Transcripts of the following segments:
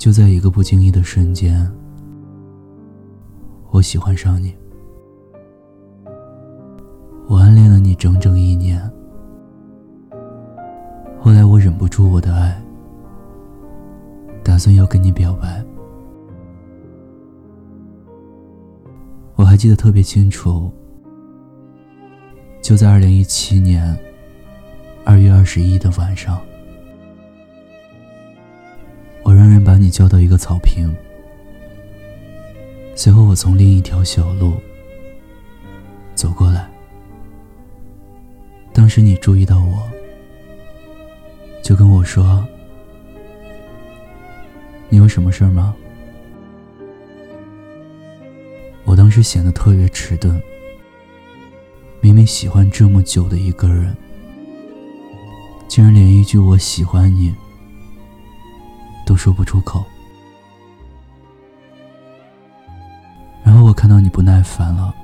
就在一个不经意的瞬间，我喜欢上你。我暗恋了你整整一年，后来我忍不住我的爱，打算要跟你表白。我还记得特别清楚，就在二零一七年二月二十一的晚上，把你叫到一个草坪，随后我从另一条小路走过来。当时你注意到我，就跟我说：“你有什么事儿吗？”我当时显得特别迟钝。明明喜欢这么久的一个人，竟然连一句“我喜欢你”都说不出口。然后我看到你不耐烦了，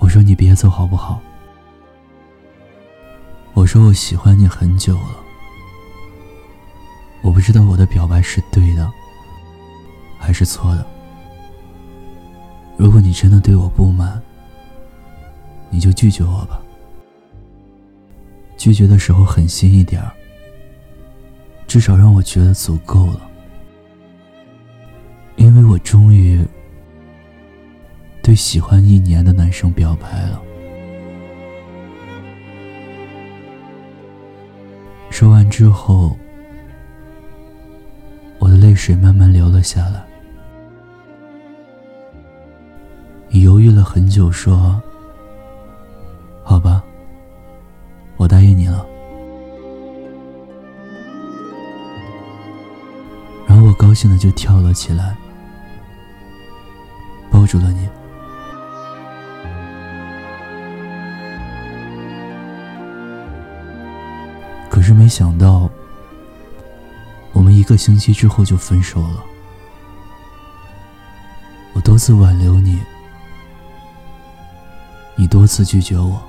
我说：“你别走好不好？”我说我喜欢你很久了，我不知道我的表白是对的，还是错的。如果你真的对我不满，你就拒绝我吧。拒绝的时候狠心一点儿，至少让我觉得足够了。因为我终于对喜欢一年的男生表白了。说完之后，我的泪水慢慢流了下来。你犹豫了很久，说：“好吧，我答应你了。”高兴的就跳了起来，抱住了你。可是没想到，我们一个星期之后就分手了。我多次挽留你，你多次拒绝我。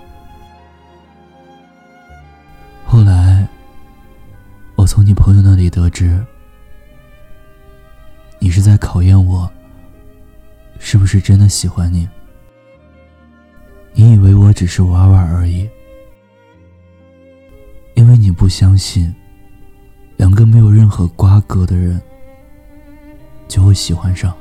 是不是真的喜欢你？你以为我只是玩玩而已。因为你不相信，两个没有任何瓜葛的人就会喜欢上。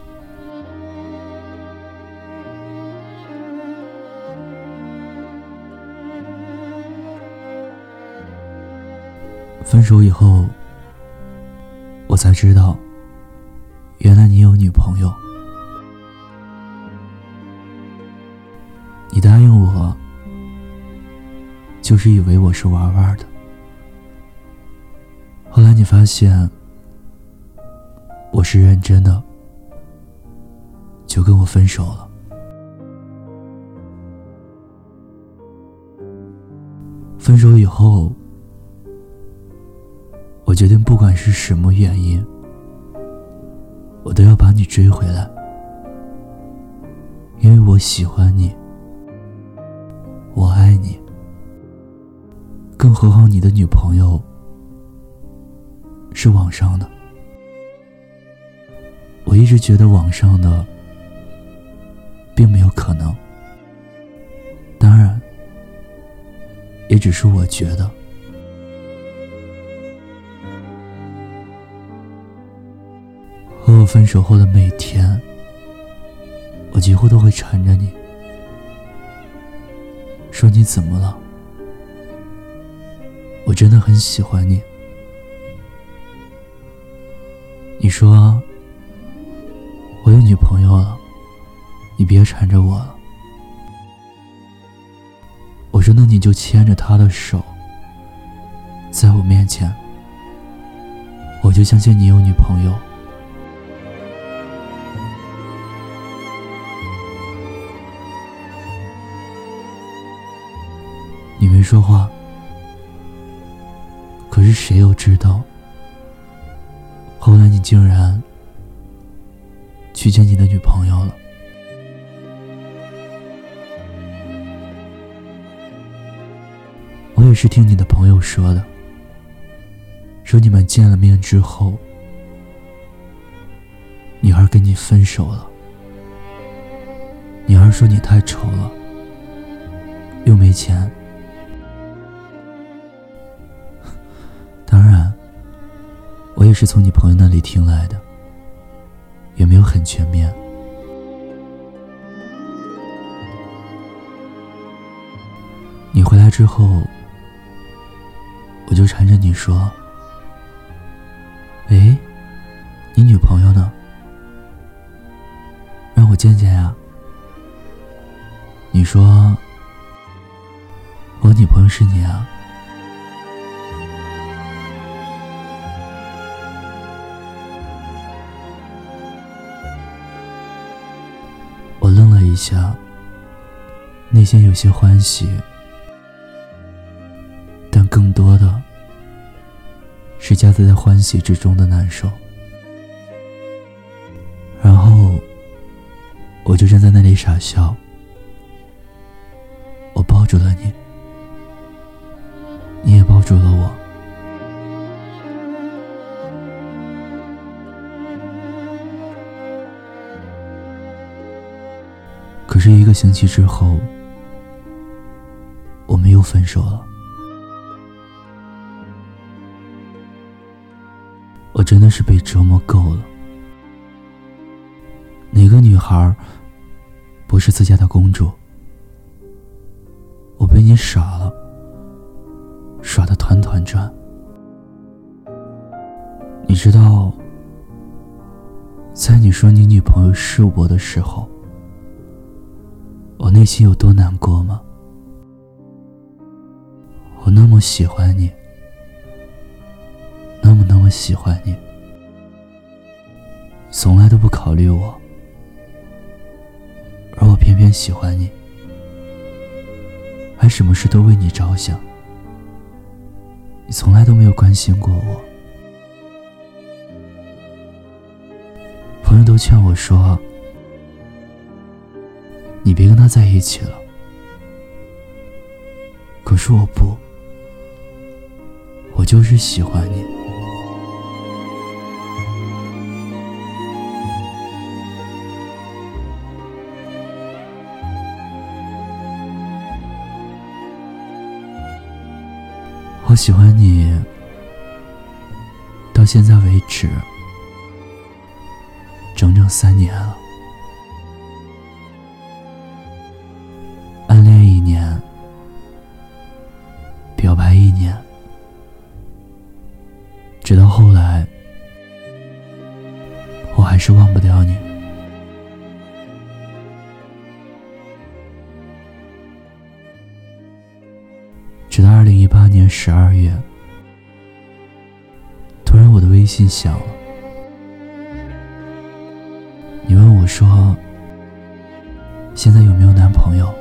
分手以后，我才知道，原来你有女朋友。你答应我，就是以为我是玩玩的。后来你发现我是认真的，就跟我分手了。分手以后，我决定不管是什么原因，我都要把你追回来，因为我喜欢你，我爱你。更何况你的女朋友。是网上的，我一直觉得网上的并没有可能。当然，也只是我觉得。和我分手后的每天，我几乎都会缠着你，说你怎么了？我真的很喜欢你。你说我有女朋友了，你别缠着我了。我说那你就牵着她的手，在我面前，我就相信你有女朋友。说话，可是谁又知道？后来你竟然去见你的女朋友了。我也是听你的朋友说的，说你们见了面之后，女孩跟你分手了。女孩说你太丑了，又没钱。是从你朋友那里听来的，也没有很全面。你回来之后，我就缠着你说：“内心有些欢喜。但更多的是夹杂在欢喜之中的难受，然后我就站在那里傻笑。我抱住了你，你也抱住了我。可是一个星期之后，我们又分手了。我真的是被折磨够了。哪个女孩不是自家的公主？我被你耍了，耍的团团转。你知道，在你说你女朋友是我的时候，我内心有多难过吗？我那么喜欢你。那么那么喜欢你，从来都不考虑我，而我偏偏喜欢你，还什么事都为你着想。你从来都没有关心过我，朋友都劝我说：“你别跟他在一起了。”可是我不，我就是喜欢你。我喜欢你，到现在为止，整整三年了。直到二零一八年十二月，突然我的微信响了。你问我说：“现在有没有男朋友？”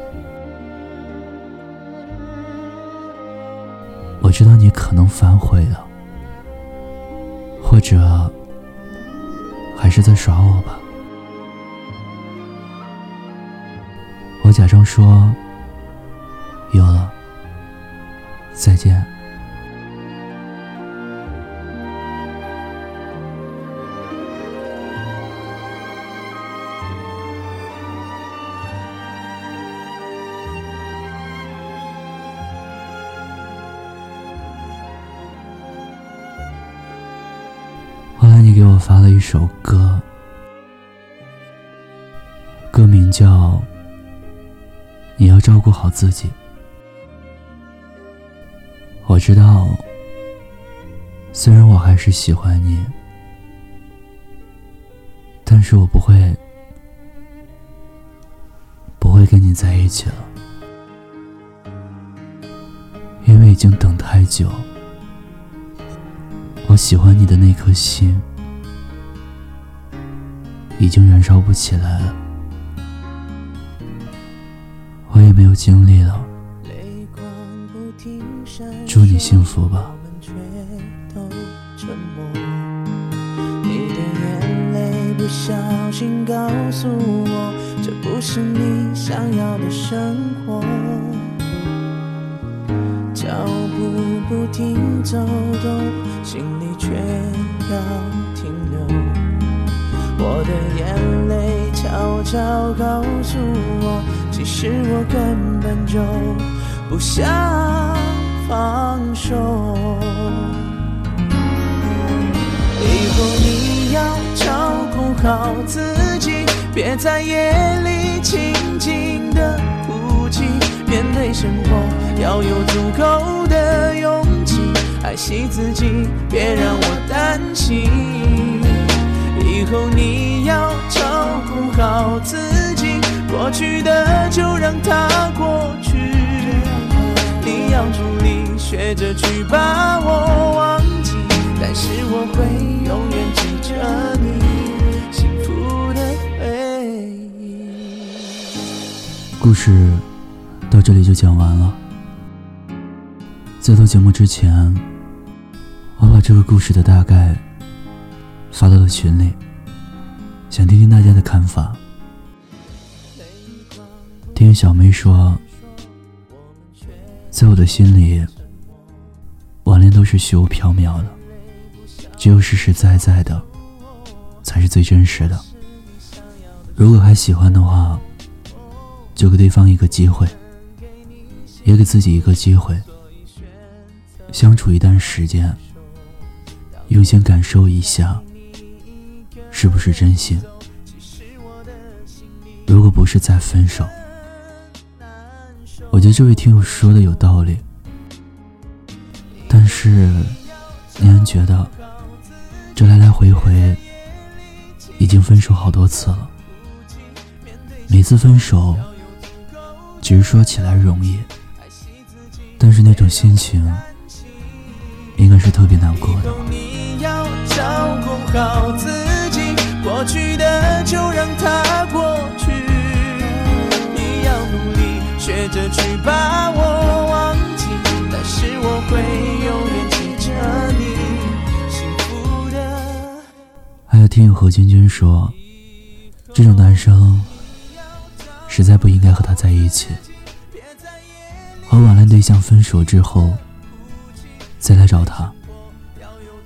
我知道你可能反悔了，或者还是在耍我吧。我假装说：“再见。后来你给我发了一首歌，歌名叫《你要照顾好自己》。我知道，虽然我还是喜欢你，但是我不会，不会跟你在一起了，因为已经等太久，我喜欢你的那颗心已经燃烧不起来了，我也没有精力了。祝你幸福吧。我们却都沉默你的眼泪不小心告诉我，这不是你想要的生活。脚步不停走动，心里却要停留。我的少告诉我，其实我根本就不想放手。以后你要照顾好自己，别在夜里轻轻的哭泣。面对生活要有足够的勇气，爱惜自己，别让我担心。以后你要照顾好自己，过去的就让它过去。你要努力学着去把我忘记，但是我会永远记着你。故事。到这里就讲完了。在做节目之前，我把这个故事的大概发到了群里，想听听大家的看法。听小梅说，在我的心里，网恋都是虚无缥缈的，只有实实在在的才是最真实的。如果还喜欢的话，就给对方一个机会。也给自己一个机会，相处一段时间，用心感受一下，是不是真心？如果不是再分手，我觉得这位听友说的有道理。但是，宁安觉得，这来来回回，已经分手好多次了，每次分手，只是说起来容易。但是那种心情，应该是特别难过的。何君君说，这种男生实在不应该和他在一起。和网恋对象分手之后，再来找他，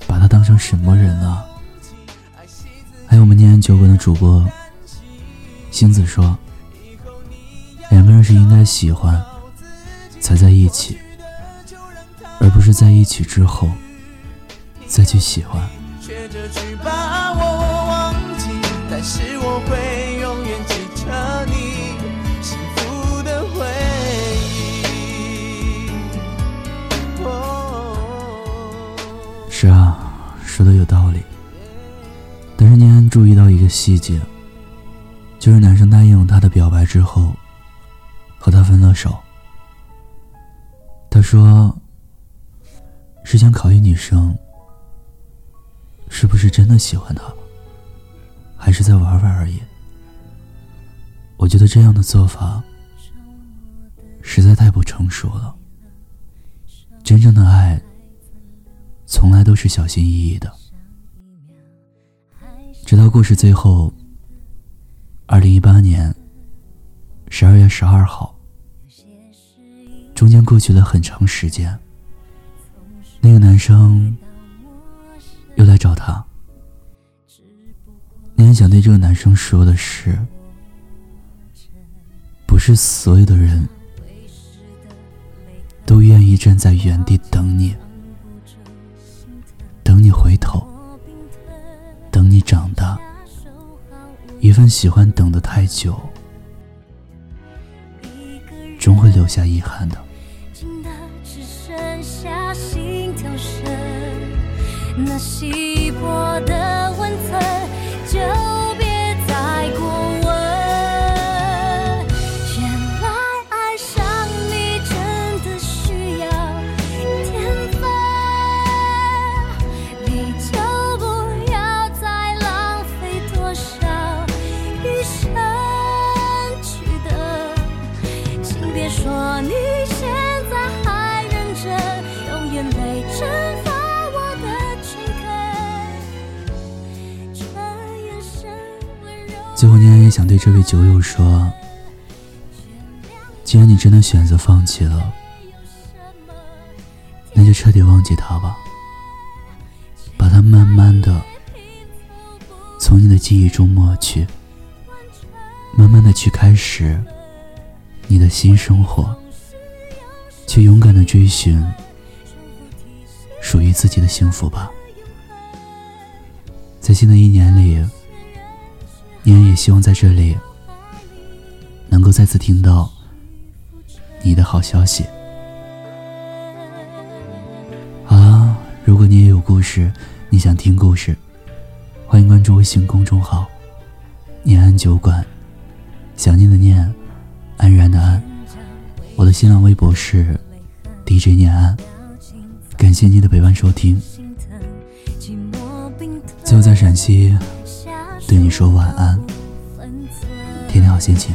把他当成什么人啊？还有我们念酒馆的主播星子说，两个人是应该喜欢才在一起，而不是在一起之后再去喜欢。细节，就是男生答应她的表白之后，和她分了手。他说：“是想考验女生是不是真的喜欢他，还是在玩玩而已。”我觉得这样的做法实在太不成熟了。真正的爱。从来都是小心翼翼的，直到故事最后，二零一八年十二月十二号，中间过去了很长时间，那个男生又来找他。你很想对这个男生说的是，不是所有的人都愿意站在原地等你。等你回头，长大，一份喜欢等得太久，终会留下遗憾的。那稀薄的最后，念安也想对这位酒友说：既然你真的选择放弃了，那就彻底忘记他吧，把他慢慢的从你的记忆中抹去，慢慢的去开始你的新生活，去勇敢的追寻属于自己的幸福吧。在新的一年里，念也希望在这里能够再次听到你的好消息。啊，如果你也有故事，你想听故事，欢迎关注微信公众号“念安酒馆”。想念的念，安然的安。我的新浪微博是 DJ 念安，感谢你的陪伴收听。最后在陕西对你说晚安，天天好心情。